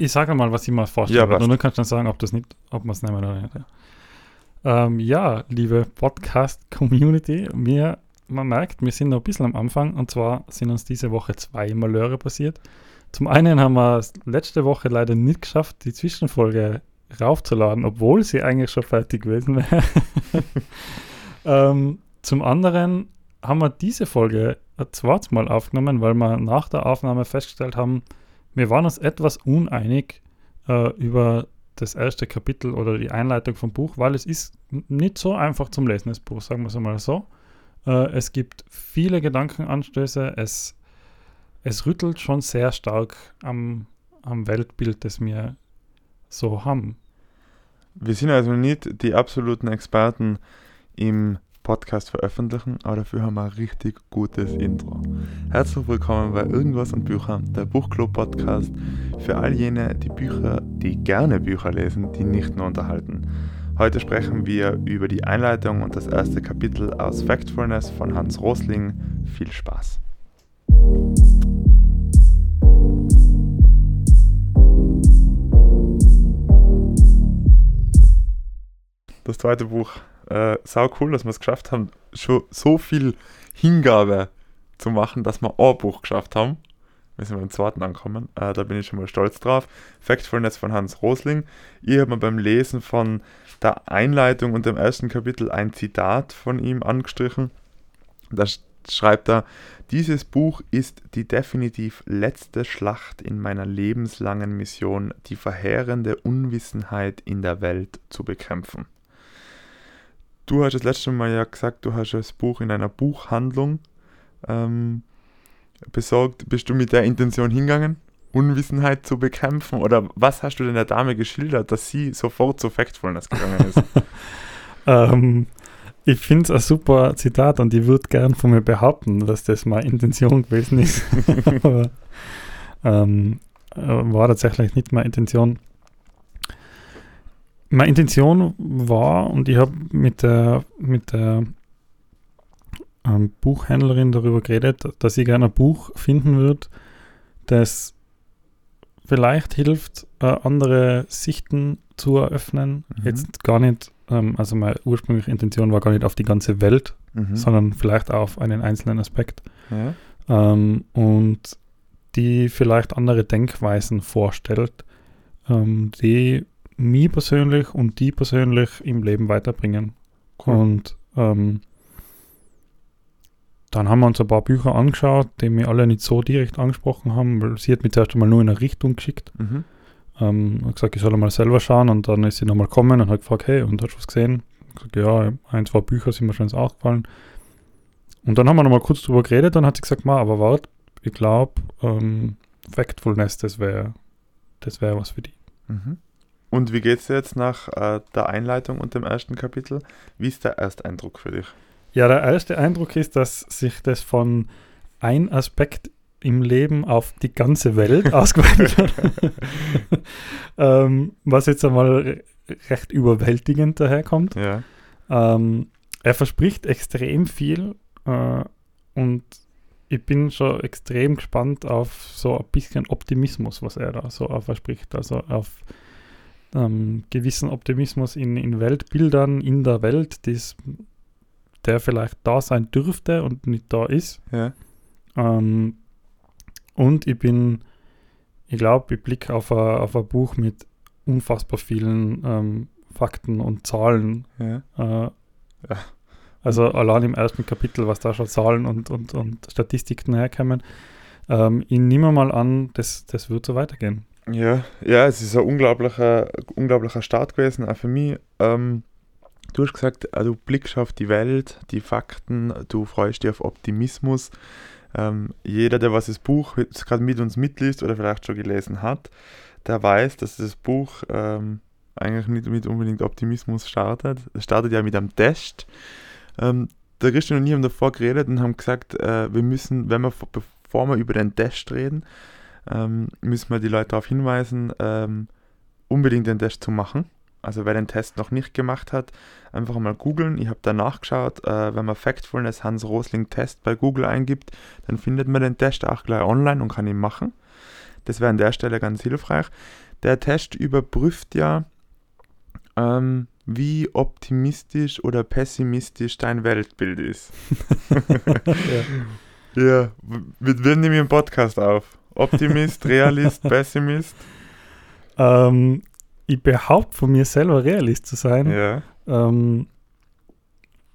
Ich sage mal, was ich mal vorstelle. Ja, und passt. dann kannst du dann sagen, ob das nicht, ob wir es nehmen oder nicht. Ja, ähm, ja liebe Podcast-Community, wir, man merkt, wir sind noch ein bisschen am Anfang und zwar sind uns diese Woche zwei Malheure passiert. Zum einen haben wir es letzte Woche leider nicht geschafft, die Zwischenfolge raufzuladen, obwohl sie eigentlich schon fertig gewesen wäre. ähm, zum anderen haben wir diese Folge ein zweites Mal aufgenommen, weil wir nach der Aufnahme festgestellt haben, wir waren uns etwas uneinig äh, über das erste Kapitel oder die Einleitung vom Buch, weil es ist nicht so einfach zum Lesen, das Buch, sagen wir es einmal so. Äh, es gibt viele Gedankenanstöße, es, es rüttelt schon sehr stark am, am Weltbild, das wir so haben. Wir sind also nicht die absoluten Experten im Podcast veröffentlichen, aber dafür haben wir ein richtig gutes Intro. Herzlich willkommen bei Irgendwas und Bücher, der Buchclub-Podcast für all jene, die Bücher, die gerne Bücher lesen, die nicht nur unterhalten. Heute sprechen wir über die Einleitung und das erste Kapitel aus Factfulness von Hans Rosling. Viel Spaß! Das zweite Buch, äh, sau cool, dass wir es geschafft haben, schon so viel Hingabe zu machen, dass wir ein Buch geschafft haben. Wir sind beim zweiten ankommen, äh, da bin ich schon mal stolz drauf. Factfulness von Hans Rosling. Ich habe mir beim Lesen von der Einleitung und dem ersten Kapitel ein Zitat von ihm angestrichen. Da sch- schreibt er, dieses Buch ist die definitiv letzte Schlacht in meiner lebenslangen Mission, die verheerende Unwissenheit in der Welt zu bekämpfen. Du hast das letzte Mal ja gesagt, du hast das Buch in einer Buchhandlung ähm, besorgt. Bist du mit der Intention hingegangen, Unwissenheit zu bekämpfen? Oder was hast du denn der Dame geschildert, dass sie sofort zu Factfulness gegangen ist? Ähm, ich finde es ein super Zitat und ich würde gern von mir behaupten, dass das meine Intention gewesen ist. Aber ähm, äh, war tatsächlich nicht meine Intention. Meine Intention war, und ich habe mit der, mit der ähm, Buchhändlerin darüber geredet, dass ich gerne ein Buch finden würde, das vielleicht hilft, äh, andere Sichten zu eröffnen. Mhm. Jetzt gar nicht, ähm, also meine ursprüngliche Intention war gar nicht auf die ganze Welt, Mhm. sondern vielleicht auf einen einzelnen Aspekt. ja. Ähm, und die vielleicht andere Denkweisen vorstellt, ähm, die mich persönlich und die persönlich im Leben weiterbringen. Cool. Und ähm, dann haben wir uns ein paar Bücher angeschaut, die mir alle nicht so direkt angesprochen haben, weil sie hat mich zuerst einmal nur in eine Richtung geschickt. Mhm. Ähm, hat gesagt, ich soll mal selber schauen und dann ist sie nochmal gekommen und hat gefragt, hey, und hast du was gesehen? Ich gesagt, ja, ein, zwei Bücher sind mir schon ins Auge gefallen. Und dann haben wir nochmal kurz drüber geredet und hat sie gesagt, ma, aber warte, ich glaube, ähm, Factfulness, das wäre das wär was für die. Mhm. Und wie geht's dir jetzt nach äh, der Einleitung und dem ersten Kapitel? Wie ist der Ersteindruck für dich? Ja, der erste Eindruck ist, dass sich das von ein Aspekt im Leben auf die ganze Welt ausgeweitet hat. ähm, was jetzt einmal re- recht überwältigend daherkommt. Ja. Ähm, er verspricht extrem viel äh, und ich bin schon extrem gespannt auf so ein bisschen Optimismus, was er da so verspricht. Also auf ähm, gewissen Optimismus in, in Weltbildern in der Welt, die's, der vielleicht da sein dürfte und nicht da ist. Ja. Ähm, und ich bin, ich glaube, ich blicke auf ein, auf ein Buch mit unfassbar vielen ähm, Fakten und Zahlen. Ja. Äh, Also allein im ersten Kapitel, was da schon Zahlen und, und, und Statistiken herkommen. Ähm, ich nehme mal an, das, das wird so weitergehen. Ja, ja, es ist ein unglaublicher, unglaublicher Start gewesen, auch für mich. Ähm, du hast gesagt, äh, du blickst auf die Welt, die Fakten, du freust dich auf Optimismus. Ähm, jeder, der was das Buch gerade mit uns mitliest oder vielleicht schon gelesen hat, der weiß, dass das Buch ähm, eigentlich nicht mit unbedingt Optimismus startet. Es startet ja mit einem Test. Ähm, der Christian und ich haben davor geredet und haben gesagt, äh, wir müssen, wenn wir, bevor wir über den Test reden, ähm, müssen wir die Leute darauf hinweisen, ähm, unbedingt den Test zu machen. Also wer den Test noch nicht gemacht hat, einfach mal googeln. Ich habe da nachgeschaut, äh, wenn man Factfulness Hans Rosling Test bei Google eingibt, dann findet man den Test auch gleich online und kann ihn machen. Das wäre an der Stelle ganz hilfreich. Der Test überprüft ja, ähm, wie optimistisch oder pessimistisch dein Weltbild ist. ja. ja, mit wem nehme ich einen Podcast auf? Optimist, Realist, Pessimist? Ähm, ich behaupte von mir selber Realist zu sein. Ja. Ähm,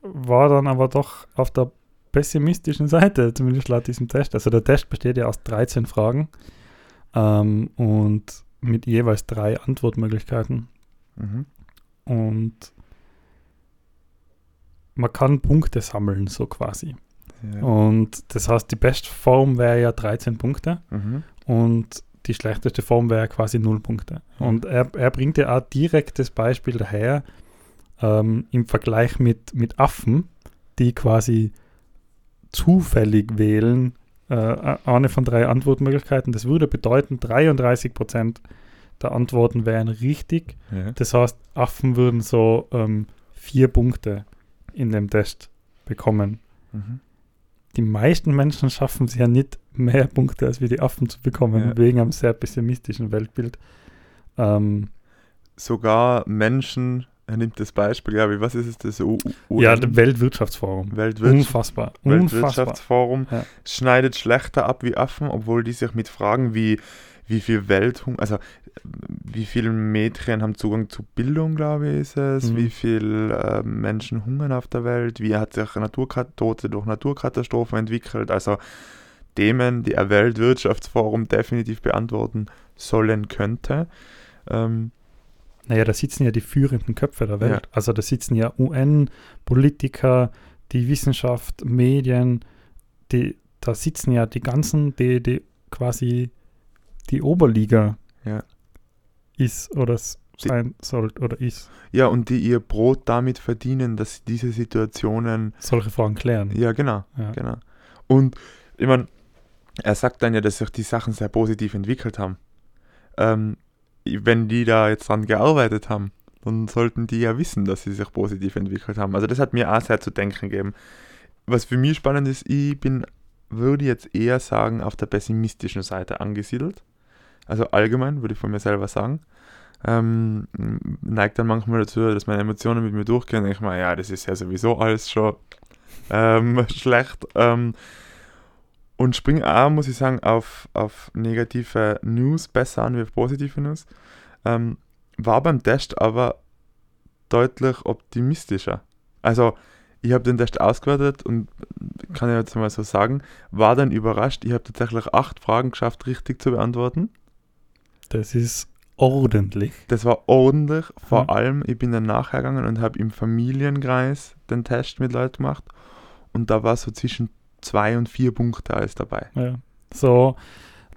war dann aber doch auf der pessimistischen Seite, zumindest laut diesem Test. Also der Test besteht ja aus 13 Fragen ähm, und mit jeweils drei Antwortmöglichkeiten. Mhm. Und man kann Punkte sammeln, so quasi. Ja. Und das heißt, die beste Form wäre ja 13 Punkte Mhm. und die schlechteste Form wäre quasi 0 Punkte. Und er, er bringt ja auch direkt das Beispiel daher ähm, im Vergleich mit, mit Affen, die quasi zufällig wählen, äh, eine von drei Antwortmöglichkeiten. Das würde bedeuten, 33 Prozent der Antworten wären richtig. Ja. Das heißt, Affen würden so ähm, vier Punkte in dem Test bekommen. Mhm. Die meisten Menschen schaffen es ja nicht, mehr Punkte als wie die Affen zu bekommen, Ja. wegen einem sehr pessimistischen Weltbild. Ähm, Sogar Menschen, er nimmt das Beispiel, glaube ich, was ist es, das U U ja, das Weltwirtschaftsforum. Weltwirtschaft Unfassbar. Unfassbar. Weltwirtschaftsforum Ja. schneidet schlechter ab wie Affen, obwohl die sich mit Fragen wie wie viel Welthunger, also wie viele Mädchen haben Zugang zu Bildung, glaube ich, ist es, Mhm. wie viele äh, Menschen hungern auf der Welt, wie hat sich Naturkat Tote durch Naturkatastrophen entwickelt, also Themen, die ein Weltwirtschaftsforum definitiv beantworten sollen könnte. Ähm, Naja, da sitzen ja die führenden Köpfe der Welt. Ja. Also da sitzen ja UN-Politiker, die Wissenschaft, Medien, die, da sitzen ja die ganzen, die, die quasi die Oberliga Ja. ist oder sein sollte oder ist. ja, und die ihr Brot damit verdienen, dass sie diese Situationen Solche Fragen klären. Ja, genau, Ja. genau. Und ich meine, er sagt dann ja, dass sich die Sachen sehr positiv entwickelt haben. Ähm, wenn die da jetzt dran gearbeitet haben, dann sollten die ja wissen, dass sie sich positiv entwickelt haben. Also das hat mir auch sehr zu denken gegeben. Was für mich spannend ist, ich bin, würde jetzt eher sagen, auf der pessimistischen Seite angesiedelt. Also allgemein, würde ich von mir selber sagen. Ähm, neigt dann manchmal dazu, dass meine Emotionen mit mir durchgehen. Denke ich mal, ja, das ist ja sowieso alles schon ähm, schlecht. Ähm, und springe auch, muss ich sagen, auf, auf negative News besser an wie auf positive News. Ähm, war beim Test aber deutlich optimistischer. Also, ich habe den Test ausgewertet und kann ich jetzt mal so sagen, war dann überrascht. Ich habe tatsächlich acht Fragen geschafft, richtig zu beantworten. Das ist ordentlich. Das war ordentlich. Vor Mhm. allem, ich bin dann nachhergegangen und habe im Familienkreis den Test mit Leuten gemacht. Und da war so zwischen zwei und vier Punkte alles dabei. Ja. So,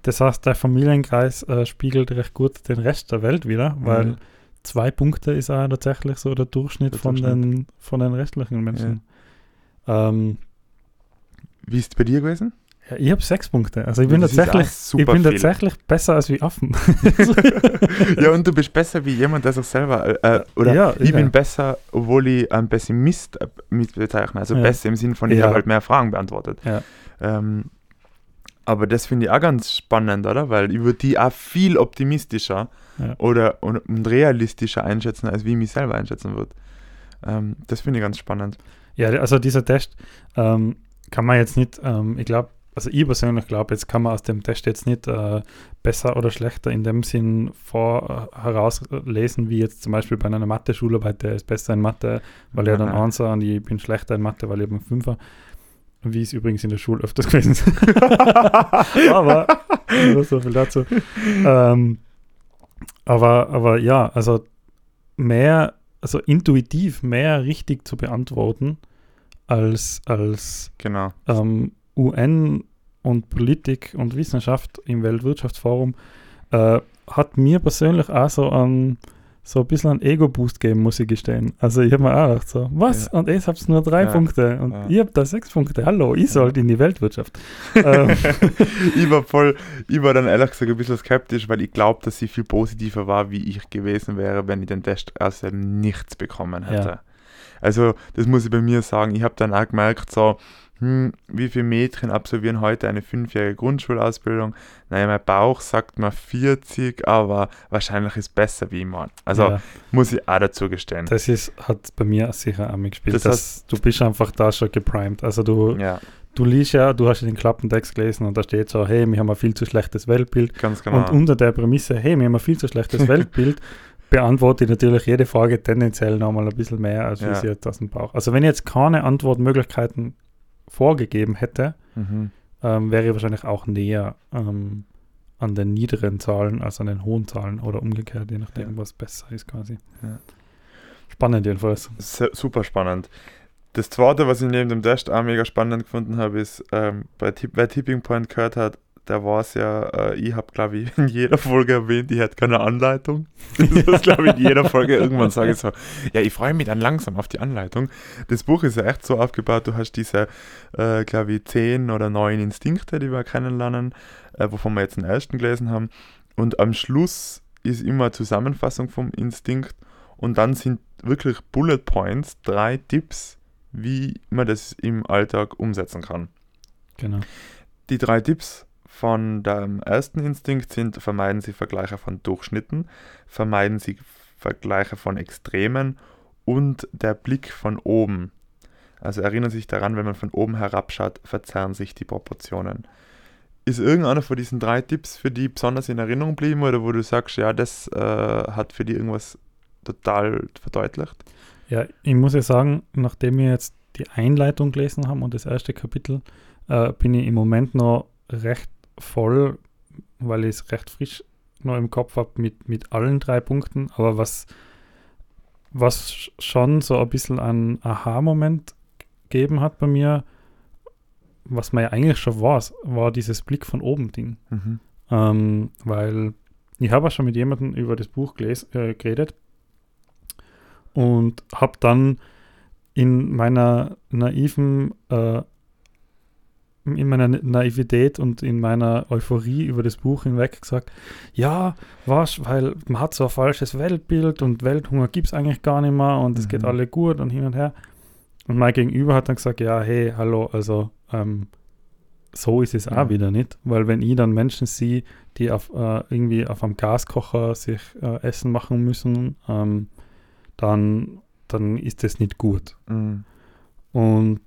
das heißt, der Familienkreis äh, spiegelt recht gut den Rest der Welt wieder, weil Mhm. zwei Punkte ist auch tatsächlich so der Durchschnitt, Der von, Durchschnitt. Den, von den restlichen Menschen. Ähm, Wie ist es bei dir gewesen? Ja, ich habe sechs Punkte. Also ich bin Das tatsächlich, ich bin viel. tatsächlich besser als wie Affen. ja, und du bist besser wie jemand, der sich selber. Äh, oder Ja, ich ja. bin besser, obwohl ich ein Pessimist äh, mit bezeichne. Also besser im Sinn von, ich habe halt mehr Fragen beantwortet. Ähm, aber das finde ich auch ganz spannend, oder? Weil ich würde die auch viel optimistischer Ja. oder und, und realistischer einschätzen, als wie ich mich selber einschätzen würde. Ähm, das finde ich ganz spannend. Ja, also dieser Test ähm, kann man jetzt nicht, ähm, ich glaube, also ich persönlich glaube, jetzt kann man aus dem Test jetzt nicht äh, besser oder schlechter in dem Sinn vor äh, herauslesen, wie jetzt zum Beispiel bei einer Mathe-Schularbeit, der ist besser in Mathe, weil er dann. Einser und ich bin schlechter in Mathe, weil ich einen Fünfer. Wie es übrigens in der Schule öfters gewesen ist. aber nur so viel dazu. Ähm, aber, aber ja, also mehr, also intuitiv mehr richtig zu beantworten als, als Genau. ähm, UN und Politik und Wissenschaft im Weltwirtschaftsforum äh, hat mir persönlich auch so ein so ein bisschen einen Ego-Boost gegeben, muss ich gestehen. Also ich habe mir auch gedacht so, was? Ja. Und ich habe nur drei Ja. Punkte und Ja. ich habe da sechs Punkte. Hallo, ich sollte in die Weltwirtschaft. ähm, ich war voll, ich war dann ehrlich gesagt ein bisschen skeptisch, weil ich glaube, dass sie viel positiver war, wie ich gewesen wäre, wenn ich den Test aus dem Nichts bekommen hätte. Also, das muss ich bei mir sagen. Ich habe dann auch gemerkt, so, hm, wie viele Mädchen absolvieren heute eine fünfjährige Grundschulausbildung? Naja, mein Bauch sagt mal 40, aber wahrscheinlich ist besser wie immer. Also Ja. muss ich auch dazu gestehen. Das ist, hat bei mir sicher auch mitgespielt. Das Das du bist einfach da schon geprimed. Also du, ja, du liest ja, du hast ja den Klappentext gelesen und da steht so, hey, wir haben ein viel zu schlechtes Weltbild. ganz genau. Und unter der Prämisse, hey, wir haben ein viel zu schlechtes Weltbild, beantworte ich natürlich jede Frage tendenziell nochmal ein bisschen mehr, als wie Ja. sie jetzt aus dem Bauch. Also wenn ich jetzt keine Antwortmöglichkeiten vorgegeben hätte, mhm. ähm, wäre ich wahrscheinlich auch näher ähm, an den niederen Zahlen als an den hohen Zahlen oder umgekehrt, je nachdem, Ja. was besser ist quasi. Ja. Spannend jedenfalls. Se- super spannend. Das zweite, was ich neben dem Test auch mega spannend gefunden habe, ist, ähm, bei wer Tipping Point gehört hat, der war es ja, äh, ich habe, glaube ich, in jeder Folge erwähnt, ich hätte keine Anleitung. Das glaube ich, in jeder Folge irgendwann sage ich so, ja, ich freue mich dann langsam auf die Anleitung. Das Buch ist ja echt so aufgebaut, du hast diese, äh, glaube ich, zehn oder neun Instinkte, die wir kennenlernen, äh, wovon wir jetzt den ersten gelesen haben. Und am Schluss ist immer eine Zusammenfassung vom Instinkt und dann sind wirklich Bullet Points, drei Tipps, wie man das im Alltag umsetzen kann. Genau. Die drei Tipps von dem ersten Instinkt sind, vermeiden Sie Vergleiche von Durchschnitten, vermeiden Sie Vergleiche von Extremen und der Blick von oben. Also erinnern Sie sich daran, wenn man von oben herabschaut, verzerren sich die Proportionen. Ist irgendeiner von diesen drei Tipps für die besonders in Erinnerung geblieben oder wo du sagst, ja, das äh, hat für die irgendwas total verdeutlicht? Ja, ich muss ja sagen, nachdem wir jetzt die Einleitung gelesen haben und das erste Kapitel, äh, bin ich im Moment noch recht voll, weil ich es recht frisch noch im Kopf habe mit, mit allen drei Punkten. Aber was, was sch- schon so ein bisschen ein Aha-Moment gegeben hat bei mir, was man ja eigentlich schon weiß, war dieses Blick von oben Ding. Mhm. Ähm, weil ich habe auch schon mit jemandem über das Buch geles äh, geredet und habe dann in meiner naiven, äh, in meiner Naivität und in meiner Euphorie über das Buch hinweg gesagt, ja, was, weil man hat so ein falsches Weltbild und Welthunger gibt es eigentlich gar nicht mehr und es geht Mhm. alle gut und hin und her. Und mein Gegenüber hat dann gesagt, ja, hey, hallo, also ähm, so ist es auch Ja. wieder nicht, weil wenn ich dann Menschen sehe, die auf, äh, irgendwie auf einem Gaskocher sich äh, Essen machen müssen, ähm, dann, dann ist das nicht gut. Mhm. Und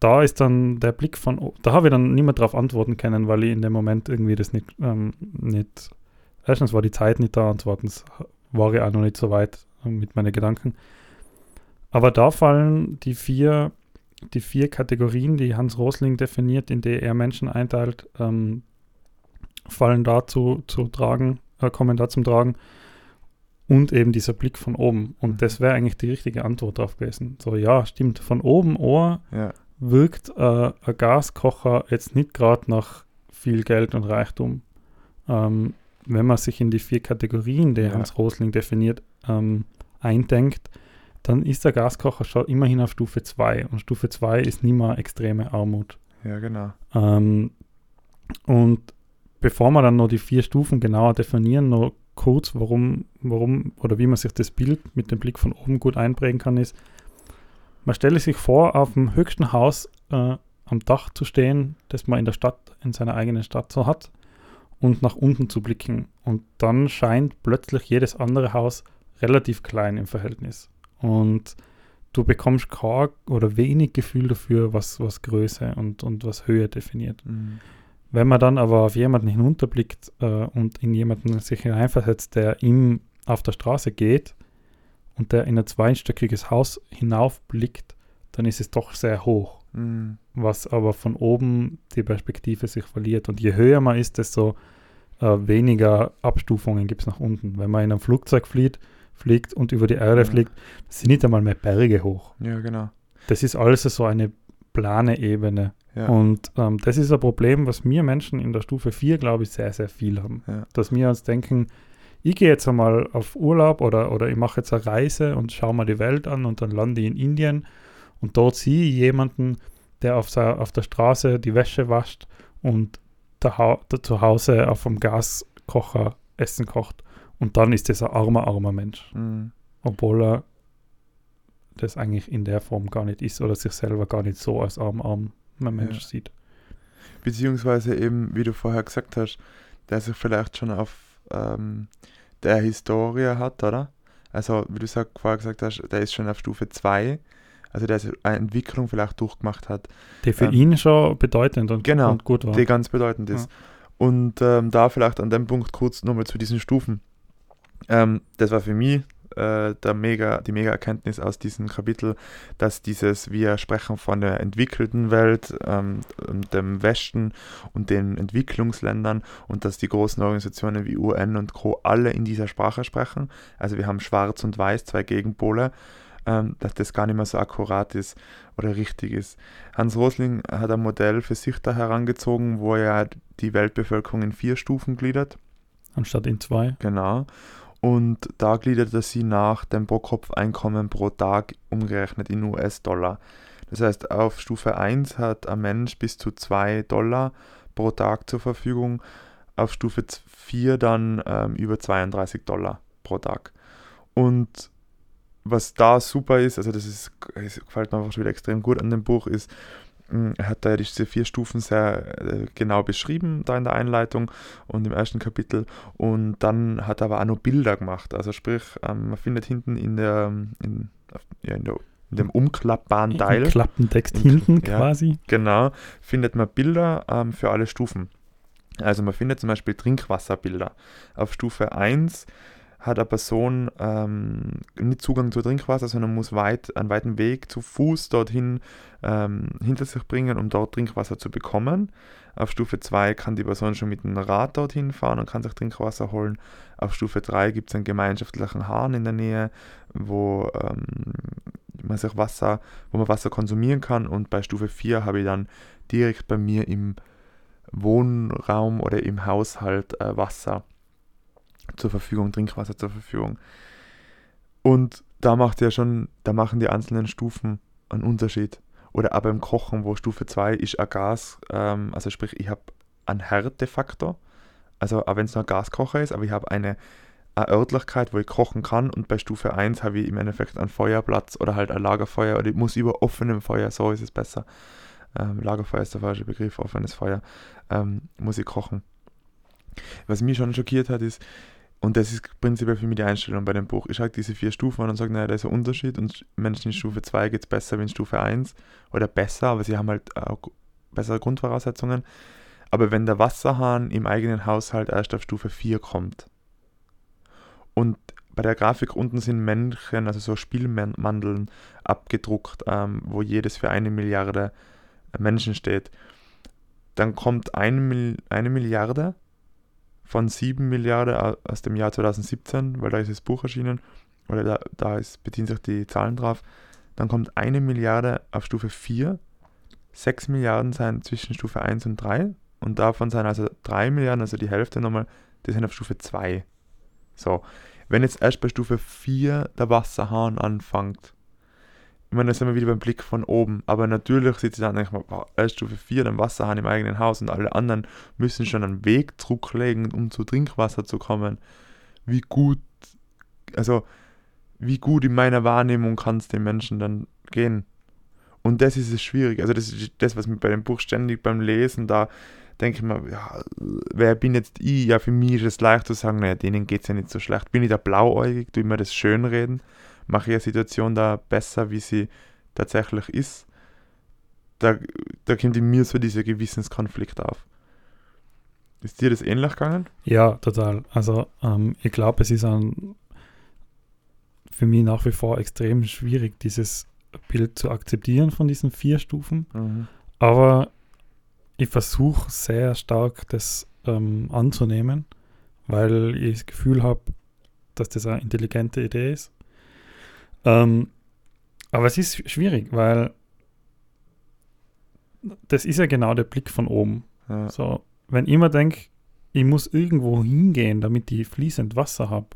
da ist dann der Blick von, da habe ich dann nicht mehr darauf antworten können, weil ich in dem Moment irgendwie das nicht, ähm, nicht, erstens war die Zeit nicht da und zweitens war ich auch noch nicht so weit äh, mit meinen Gedanken. Aber da fallen die vier, die vier Kategorien, die Hans Rosling definiert, in die er Menschen einteilt, ähm, fallen dazu zu tragen, äh, kommen da zum Tragen. Und eben dieser Blick von oben. Und Mhm. das wäre eigentlich die richtige Antwort drauf gewesen. So, ja, stimmt. Von oben Ohr Ja. Wirkt äh, ein Gaskocher jetzt nicht gerade nach viel Geld und Reichtum. Ähm, wenn man sich in die vier Kategorien, die Ja. Hans Rosling definiert, ähm, eindenkt, dann ist der Gaskocher schon immerhin auf Stufe 2. Und Stufe 2 ist nicht mehr extreme Armut. ja, genau. Ähm, und bevor wir dann noch die vier Stufen genauer definieren, noch kurz, warum, warum oder wie man sich das Bild mit dem Blick von oben gut einprägen kann, ist, man stelle sich vor, auf dem höchsten Haus äh, am Dach zu stehen, das man in der Stadt, in seiner eigenen Stadt so hat, und nach unten zu blicken. Und dann scheint plötzlich jedes andere Haus relativ klein im Verhältnis. Und du bekommst kein oder wenig Gefühl dafür, was, was Größe und, und was Höhe definiert. Mhm. Wenn man dann aber auf jemanden hinunterblickt äh, und in jemanden sich hineinversetzt, der ihm auf der Straße geht und der in ein zweistöckiges Haus hinaufblickt, dann ist es doch sehr hoch, Mhm. was aber von oben die Perspektive sich verliert. Und je höher man ist, desto äh, weniger Abstufungen gibt es nach unten. Wenn man in einem Flugzeug fliegt, fliegt und über die Erde Ja. fliegt, sind nicht einmal mehr Berge hoch. Ja, genau. Das ist alles so eine plane Ebene. Ja. Und ähm, das ist ein Problem, was wir Menschen in der Stufe 4, glaube ich, sehr, sehr viel haben. Ja. Dass wir uns denken, ich gehe jetzt einmal auf Urlaub oder, oder ich mache jetzt eine Reise und schaue mal die Welt an und dann lande ich in Indien und dort sehe ich jemanden, der auf, sa- auf der Straße die Wäsche wascht und da, da zu Hause auf dem Gaskocher Essen kocht. Und dann ist das ein armer, armer Mensch Mhm. obwohl er das eigentlich in der Form gar nicht ist oder sich selber gar nicht so als arm, arm Mensch ja. sieht. Beziehungsweise eben, wie du vorher gesagt hast, der sich vielleicht schon auf ähm, der Historie hat, oder? Also, wie du sag, vorher gesagt hast, der ist schon auf Stufe 2, also der eine Entwicklung vielleicht durchgemacht hat. Die für ähm, ihn schon bedeutend und, genau, und gut war. Die ganz bedeutend ist. Ja. Und ähm, da vielleicht an dem Punkt kurz nochmal zu diesen Stufen. Ähm, das war für mich äh, der mega, die mega Erkenntnis aus diesem Kapitel, dass dieses, wir sprechen von der entwickelten Welt, ähm, dem Westen und den Entwicklungsländern und dass die großen Organisationen wie UN und Co. alle in dieser Sprache sprechen. Also wir haben Schwarz und Weiß, zwei Gegenpole. Ähm, dass das gar nicht mehr so akkurat ist oder richtig ist. Hans Rosling hat ein Modell für sich da herangezogen, wo er die Weltbevölkerung in vier Stufen gliedert. Anstatt in zwei. Genau und da gliedert er sie nach dem Pro-Kopf-Einkommen pro Tag umgerechnet in US-Dollar. Das heißt, auf Stufe 1 hat ein Mensch bis zu 2 Dollar pro Tag zur Verfügung, auf Stufe 4 dann ähm, über 32 Dollar pro Tag. Und was da super ist, also das ist, das gefällt mir einfach schon wieder extrem gut an dem Buch, ist, er hat da diese vier Stufen sehr äh, genau beschrieben, da in der Einleitung und im ersten Kapitel. Und dann hat er aber auch noch Bilder gemacht. Also sprich, ähm, man findet hinten in der, in, ja, in der in dem umklappbaren Teil. Im Klappentext hinten ja, quasi. Genau, findet man Bilder ähm, für alle Stufen. Also man findet zum Beispiel Trinkwasserbilder. Auf Stufe 1 hat eine Person ähm, nicht Zugang zu Trinkwasser, sondern muss weit, einen weiten Weg zu Fuß dorthin ähm, hinter sich bringen, um dort Trinkwasser zu bekommen. Auf Stufe 2 kann die Person schon mit dem Rad dorthin fahren und kann sich Trinkwasser holen. Auf Stufe 3 gibt es einen gemeinschaftlichen Hahn in der Nähe, wo ähm, man sich Wasser, wo man Wasser konsumieren kann. Und bei Stufe 4 habe ich dann direkt bei mir im Wohnraum oder im Haushalt äh, Wasser zur Verfügung, Trinkwasser zur Verfügung. Und da macht ja schon, da machen die einzelnen Stufen einen Unterschied. Oder auch beim Kochen, wo Stufe 2 ist ein Gas, ähm, also sprich, ich habe einen Härtefaktor, also auch wenn es nur ein Gaskocher ist, aber ich habe eine, eine Örtlichkeit, wo ich kochen kann und bei Stufe 1 habe ich im Endeffekt einen Feuerplatz oder halt ein Lagerfeuer oder ich muss über offenem Feuer, so ist es besser. Ähm, Lagerfeuer ist der falsche Begriff, offenes Feuer, ähm, muss ich kochen. Was mich schon schockiert hat, ist, und das ist prinzipiell für mich die Einstellung bei dem Buch. Ich schaue diese vier Stufen an und sage, naja, da ist ein Unterschied und Menschen in Stufe 2 geht es besser wie in Stufe 1 oder besser, aber sie haben halt auch bessere Grundvoraussetzungen. Aber wenn der Wasserhahn im eigenen Haushalt erst auf Stufe 4 kommt und bei der Grafik unten sind Männchen, also so Spielmandeln abgedruckt, ähm, wo jedes für eine Milliarde Menschen steht, dann kommt eine, eine Milliarde von 7 Milliarden aus dem Jahr 2017, weil da ist das Buch erschienen, oder da, da ist, beziehen sich die Zahlen drauf. Dann kommt eine Milliarde auf Stufe 4, 6 Milliarden sind zwischen Stufe 1 und 3 und davon sind also 3 Milliarden, also die Hälfte nochmal, die sind auf Stufe 2. So, wenn jetzt erst bei Stufe 4 der Wasserhahn anfängt, ich meine, da sind wir wieder beim Blick von oben. Aber natürlich sieht sie dann nicht mal, wow, erst Stufe 4, dann Wasserhahn im eigenen Haus und alle anderen müssen schon einen Weg zurücklegen, um zu Trinkwasser zu kommen. Wie gut, also wie gut in meiner Wahrnehmung kann es den Menschen dann gehen. Und das ist es schwierig. Also das ist das, was mir bei dem Buch ständig beim Lesen da denke ich mir, ja, wer bin jetzt ich? Ja, für mich ist es leicht zu sagen, naja, denen geht es ja nicht so schlecht. Bin ich da blauäugig, tue ich mir das schönreden? Mache ich eine Situation da besser, wie sie tatsächlich ist, da, da kommt in mir so dieser Gewissenskonflikt auf. Ist dir das ähnlich gegangen? Ja, total. Also ähm, ich glaube, es ist ein, für mich nach wie vor extrem schwierig, dieses Bild zu akzeptieren von diesen vier Stufen. Mhm. Aber ich versuche sehr stark, das ähm, anzunehmen, weil ich das Gefühl habe, dass das eine intelligente Idee ist ähm, aber es ist schwierig, weil das ist ja genau der Blick von oben. Ja. So, wenn ich immer denke, ich muss irgendwo hingehen, damit ich fließend Wasser habe,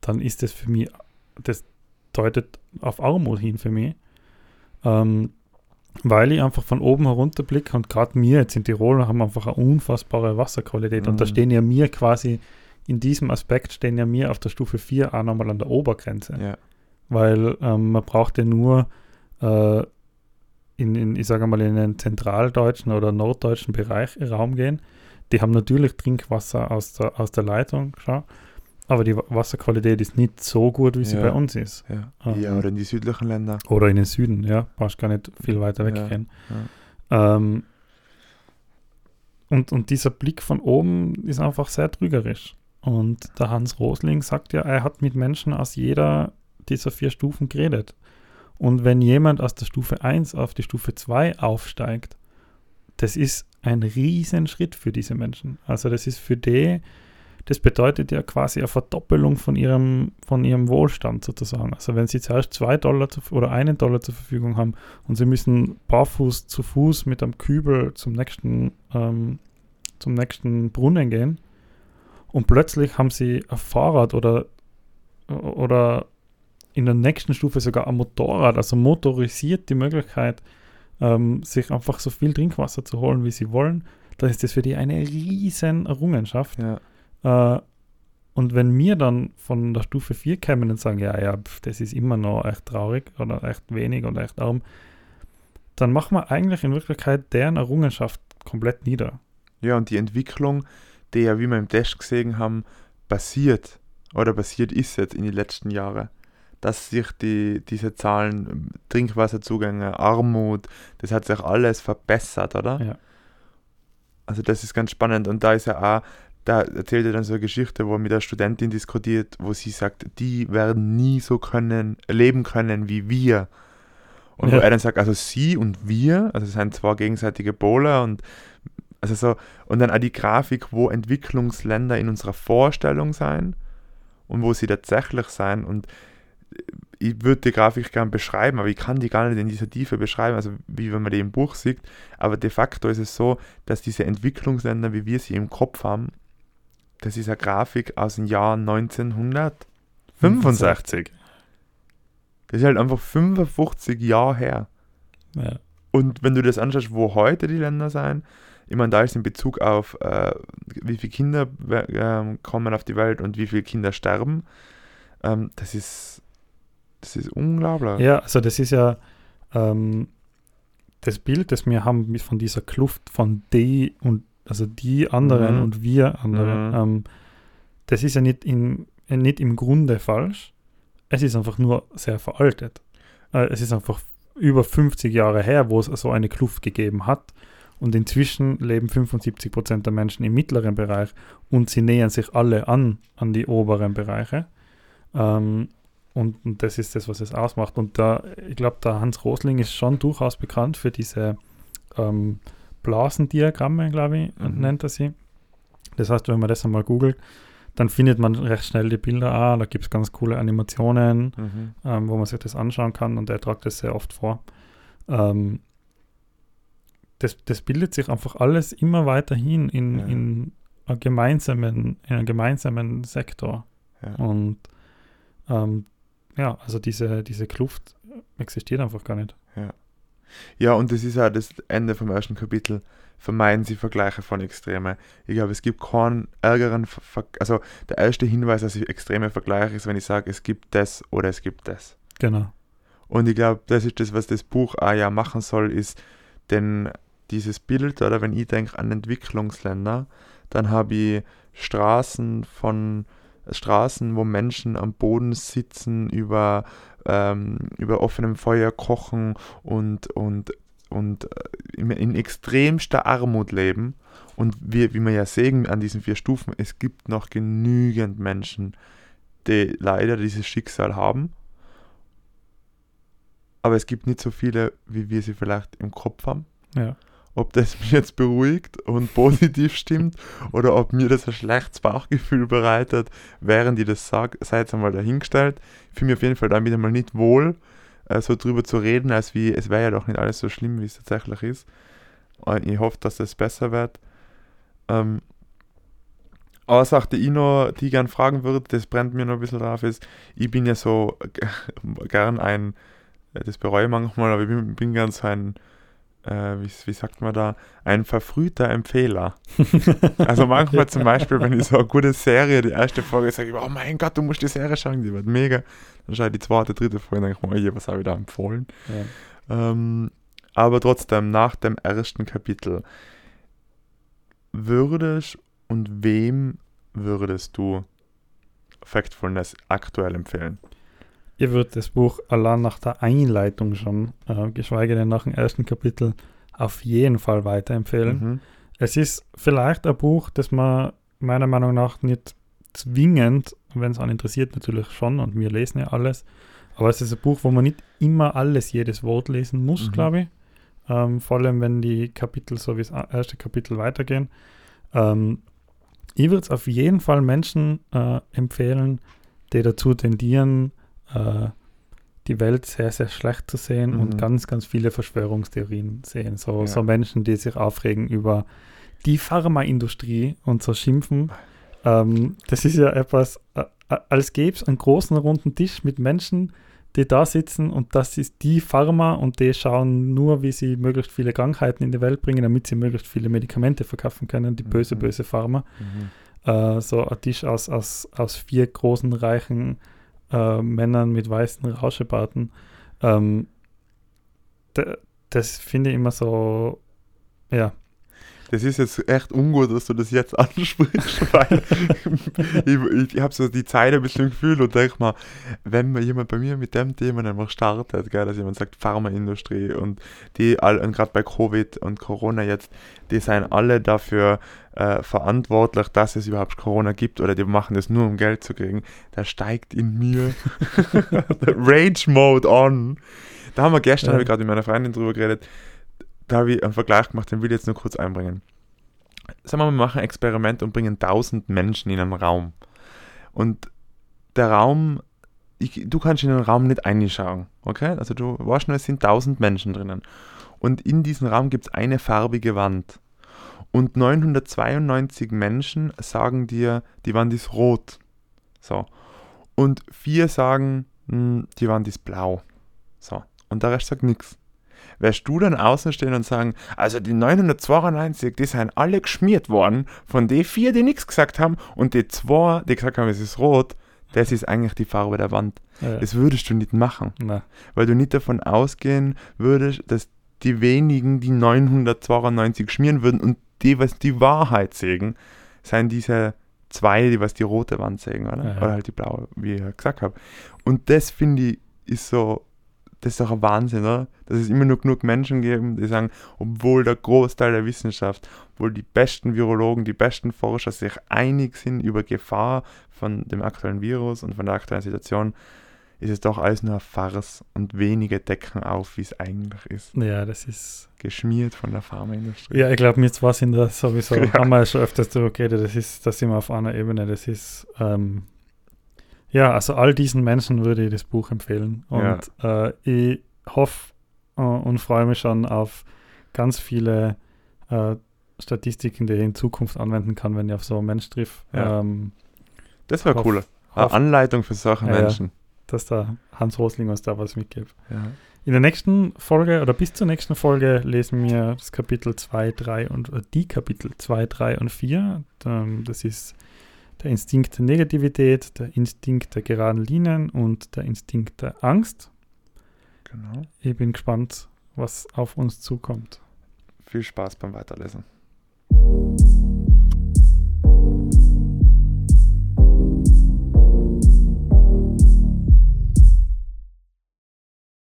dann ist das für mich, das deutet auf Armut hin für mich. Ähm, weil ich einfach von oben herunter blicke und gerade wir jetzt in Tirol haben einfach eine unfassbare Wasserqualität mhm. und da mhm. stehen ja mir quasi in diesem Aspekt stehen ja mir auf der Stufe 4 auch nochmal an der Obergrenze. Ja weil ähm, man braucht ja nur äh, in, in, ich sage mal, in den zentraldeutschen oder norddeutschen Bereich Raum gehen. Die haben natürlich Trinkwasser aus der, aus der Leitung, schau, aber die Wasserqualität ist nicht so gut, wie sie Ja. bei uns ist. Ja. Ähm, ja, oder in die südlichen Länder. Oder in den Süden, ja, brauchst gar nicht viel weiter Ja, weggehen. Ähm, und, und dieser Blick von oben ist einfach sehr trügerisch. Und der Hans Rosling sagt ja, er hat mit Menschen aus jeder dieser vier Stufen geredet. Und wenn jemand aus der Stufe 1 auf die Stufe 2 aufsteigt, das ist ein riesen Schritt für diese Menschen. Also das ist für die, das bedeutet ja quasi eine Verdoppelung von ihrem, von ihrem Wohlstand sozusagen. Also wenn sie zuerst zwei Dollar zu, oder einen Dollar zur Verfügung haben und sie müssen barfuß zu Fuß mit einem Kübel zum nächsten, ähm, zum nächsten Brunnen gehen und plötzlich haben sie ein Fahrrad oder, oder in der nächsten Stufe sogar ein Motorrad, also motorisiert die Möglichkeit, ähm, sich einfach so viel Trinkwasser zu holen, wie sie wollen, dann ist das für die eine riesen Errungenschaft. Ja. Äh, und wenn wir dann von der Stufe 4 kämen und sagen, ja, ja, pf, das ist immer noch echt traurig oder echt wenig oder echt arm, dann machen wir eigentlich in Wirklichkeit deren Errungenschaft komplett nieder. ja, und die Entwicklung, die ja, wie wir im Test gesehen haben, passiert oder passiert ist jetzt in den letzten Jahren. Dass sich die, diese Zahlen, Trinkwasserzugänge, Armut, das hat sich alles verbessert, oder? Ja. Also das ist ganz spannend. Und da ist ja auch, da erzählt er dann so eine Geschichte, wo er mit einer Studentin diskutiert, wo sie sagt, die werden nie so können, leben können wie wir. Und wo Ja. er dann sagt, also sie und wir, also es sind zwei gegenseitige Pole und also so, und dann auch die Grafik, wo Entwicklungsländer in unserer Vorstellung sein und wo sie tatsächlich sein. Und ich würde die Grafik gerne beschreiben, aber ich kann die gar nicht in dieser Tiefe beschreiben, also wie wenn man die im Buch sieht. Aber de facto ist es so, dass diese Entwicklungsländer, wie wir sie im Kopf haben, das ist eine Grafik aus dem Jahr 1965. Das ist halt einfach 55 Jahre her. Ja. Und wenn du das anschaust, wo heute die Länder sind, ich meine, da ist in Bezug auf, äh, wie viele Kinder ähm, kommen auf die Welt und wie viele Kinder sterben, ähm, das ist, das ist unglaublich. ja, also das ist ja ähm, das Bild, das wir haben von dieser Kluft von die und also die anderen Mhm. und wir anderen, Mhm. ähm, das ist ja nicht, in, äh, nicht im Grunde falsch. Es ist einfach nur sehr veraltet. Äh, es ist einfach über 50 Jahre her, wo es so eine Kluft gegeben hat. Und inzwischen leben 75 Prozent der Menschen im mittleren Bereich und sie nähern sich alle an, an die oberen Bereiche. Ähm, und, und das ist das, was es ausmacht. Und da, ich glaube, der Hans Rosling ist schon durchaus bekannt für diese ähm, Blasendiagramme, glaube ich, Mhm. nennt er sie. Das heißt, wenn man das einmal googelt, dann findet man recht schnell die Bilder. Ah, da gibt es ganz coole Animationen Mhm. ähm, wo man sich das anschauen kann und er tragt das sehr oft vor. Ähm, das, das bildet sich einfach alles immer weiterhin in, Ja. in, einen gemeinsamen, in einen gemeinsamen Sektor. Ja. Und ähm, ja, also diese, diese Kluft existiert einfach gar nicht. ja, und das ist ja das Ende vom ersten Kapitel. Vermeiden Sie Vergleiche von Extreme. Ich glaube, es gibt keinen ärgeren, Ver also der erste Hinweis, dass ich extreme vergleiche, ist, wenn ich sage, es gibt das oder es gibt das. Genau. Und ich glaube, das ist das, was das Buch auch ja machen soll, ist, denn dieses Bild, oder wenn ich denke an Entwicklungsländer, dann habe ich Straßen von Straßen, wo Menschen am Boden sitzen, über, ähm, über offenem Feuer kochen und, und, und äh, in, in extremster Armut leben. Und wie, wie wir ja sehen an diesen vier Stufen, es gibt noch genügend Menschen, die leider dieses Schicksal haben aber es gibt nicht so viele, wie wir sie vielleicht im Kopf haben. Ja. Ob das mich jetzt beruhigt und positiv stimmt oder ob mir das ein schlechtes Bauchgefühl bereitet, während ich das sage, sei jetzt einmal dahingestellt. Ich fühle mich auf jeden Fall damit einmal nicht wohl, äh, so drüber zu reden, als wie es wäre ja doch nicht alles so schlimm, wie es tatsächlich ist. Und ich hoffe, dass das besser wird. Ähm, aber sagte ich noch, die ich gern fragen würde, das brennt mir noch ein bisschen drauf, ist, ich bin ja so gern ein, äh, das bereue ich manchmal, aber ich bin, bin gern so ein äh, wie, wie sagt man da, ein verfrühter Empfehler. also manchmal zum Beispiel, wenn ich so eine gute Serie, die erste Folge sage, ich, oh mein Gott, du musst die Serie schauen, die wird mega. Dann schaue ich die zweite, dritte Folge und denke oh je, was habe ich da empfohlen? Ja. Ähm, aber trotzdem, nach dem ersten Kapitel, würdest und wem würdest du Factfulness aktuell empfehlen? Ihr würdet das Buch allein nach der Einleitung schon, äh, geschweige denn nach dem ersten Kapitel, auf jeden Fall weiterempfehlen. Mhm. Es ist vielleicht ein Buch, das man meiner Meinung nach nicht zwingend, wenn es einen interessiert, natürlich schon, und wir lesen ja alles, aber es ist ein Buch, wo man nicht immer alles, jedes Wort lesen muss, mhm. glaube ich. Ähm, vor allem, wenn die Kapitel, so wie das erste Kapitel weitergehen. Ähm, ich würde es auf jeden Fall Menschen äh, empfehlen, die dazu tendieren, äh, die Welt sehr, sehr schlecht zu sehen mhm. und ganz, ganz viele Verschwörungstheorien sehen. So, ja. so Menschen, die sich aufregen über die Pharmaindustrie und so schimpfen. Ähm, das ist ja etwas, äh, äh als gäbe es einen großen runden Tisch mit Menschen, die da sitzen und das ist die Pharma und die schauen nur, wie sie möglichst viele Krankheiten in die Welt bringen, damit sie möglichst viele Medikamente verkaufen können, die böse, mhm. böse Pharma. Mhm. Äh, so ein Tisch aus, aus, aus vier großen, reichen äh, Männern mit weißen Rauschebarten. Ähm, das finde ich immer so, ja, das ist jetzt echt ungut, dass du das jetzt ansprichst, weil ich, ich habe so die Zeit ein bisschen gefühlt und denke mal, wenn mir jemand bei mir mit dem Thema einfach startet, gell, dass jemand sagt Pharmaindustrie und die, gerade bei Covid und Corona jetzt, die sind alle dafür äh, verantwortlich, dass es überhaupt Corona gibt oder die machen das nur, um Geld zu kriegen, da steigt in mir der Rage-Mode on. Da haben wir gestern, ja. habe ich gerade mit meiner Freundin drüber geredet, da habe ich einen Vergleich gemacht, den will ich jetzt nur kurz einbringen. Sagen wir mal, wir machen ein Experiment und bringen 1000 Menschen in einen Raum. Und der Raum, ich, du kannst in den Raum nicht einschauen, okay? Also du weißt nur, es sind 1000 Menschen drinnen. Und in diesem Raum gibt es eine farbige Wand. Und 992 Menschen sagen dir, die Wand ist rot. So. Und vier sagen, hm, die Wand ist blau. So. Und der Rest sagt nichts wirst du dann außen stehen und sagen, also die 992, die sind alle geschmiert worden von den vier, die nichts gesagt haben und die zwei, die gesagt haben, es ist rot, das ist eigentlich die Farbe der Wand. Ja. Das würdest du nicht machen, Nein. weil du nicht davon ausgehen würdest, dass die wenigen die 992 schmieren würden und die, was die Wahrheit sägen, seien diese zwei, die was die rote Wand sägen, oder? Ja, ja. Oder halt die blaue, wie ich gesagt habe. Und das finde ich ist so das ist doch ein Wahnsinn, oder? Dass es immer nur genug Menschen geben, die sagen, obwohl der Großteil der Wissenschaft, obwohl die besten Virologen, die besten Forscher sich einig sind über Gefahr von dem aktuellen Virus und von der aktuellen Situation, ist es doch alles nur ein Farce und wenige decken auf, wie es eigentlich ist. Ja, das ist. Geschmiert von der Pharmaindustrie. Ja, ich glaube, mir zwar sind das sowieso, ja. haben wir schon öfters darüber geredet, das ist, das sind wir auf einer Ebene, das ist ähm, ja, also all diesen Menschen würde ich das Buch empfehlen. Und ja. äh, ich hoffe äh, und freue mich schon auf ganz viele äh, Statistiken, die ich in Zukunft anwenden kann, wenn ich auf so einen Mensch trifft. Ja. Ähm, das wäre cool. Eine Anleitung für solche Menschen. dass da Hans Rosling uns da was mitgibt. In der nächsten Folge oder bis zur nächsten Folge lesen wir das Kapitel 2, 3 und die Kapitel 2, 3 und 4. Ähm, das ist der Instinkt der Negativität, der Instinkt der geraden Linien und der Instinkt der Angst. Genau. Ich bin gespannt, was auf uns zukommt. Viel Spaß beim Weiterlesen.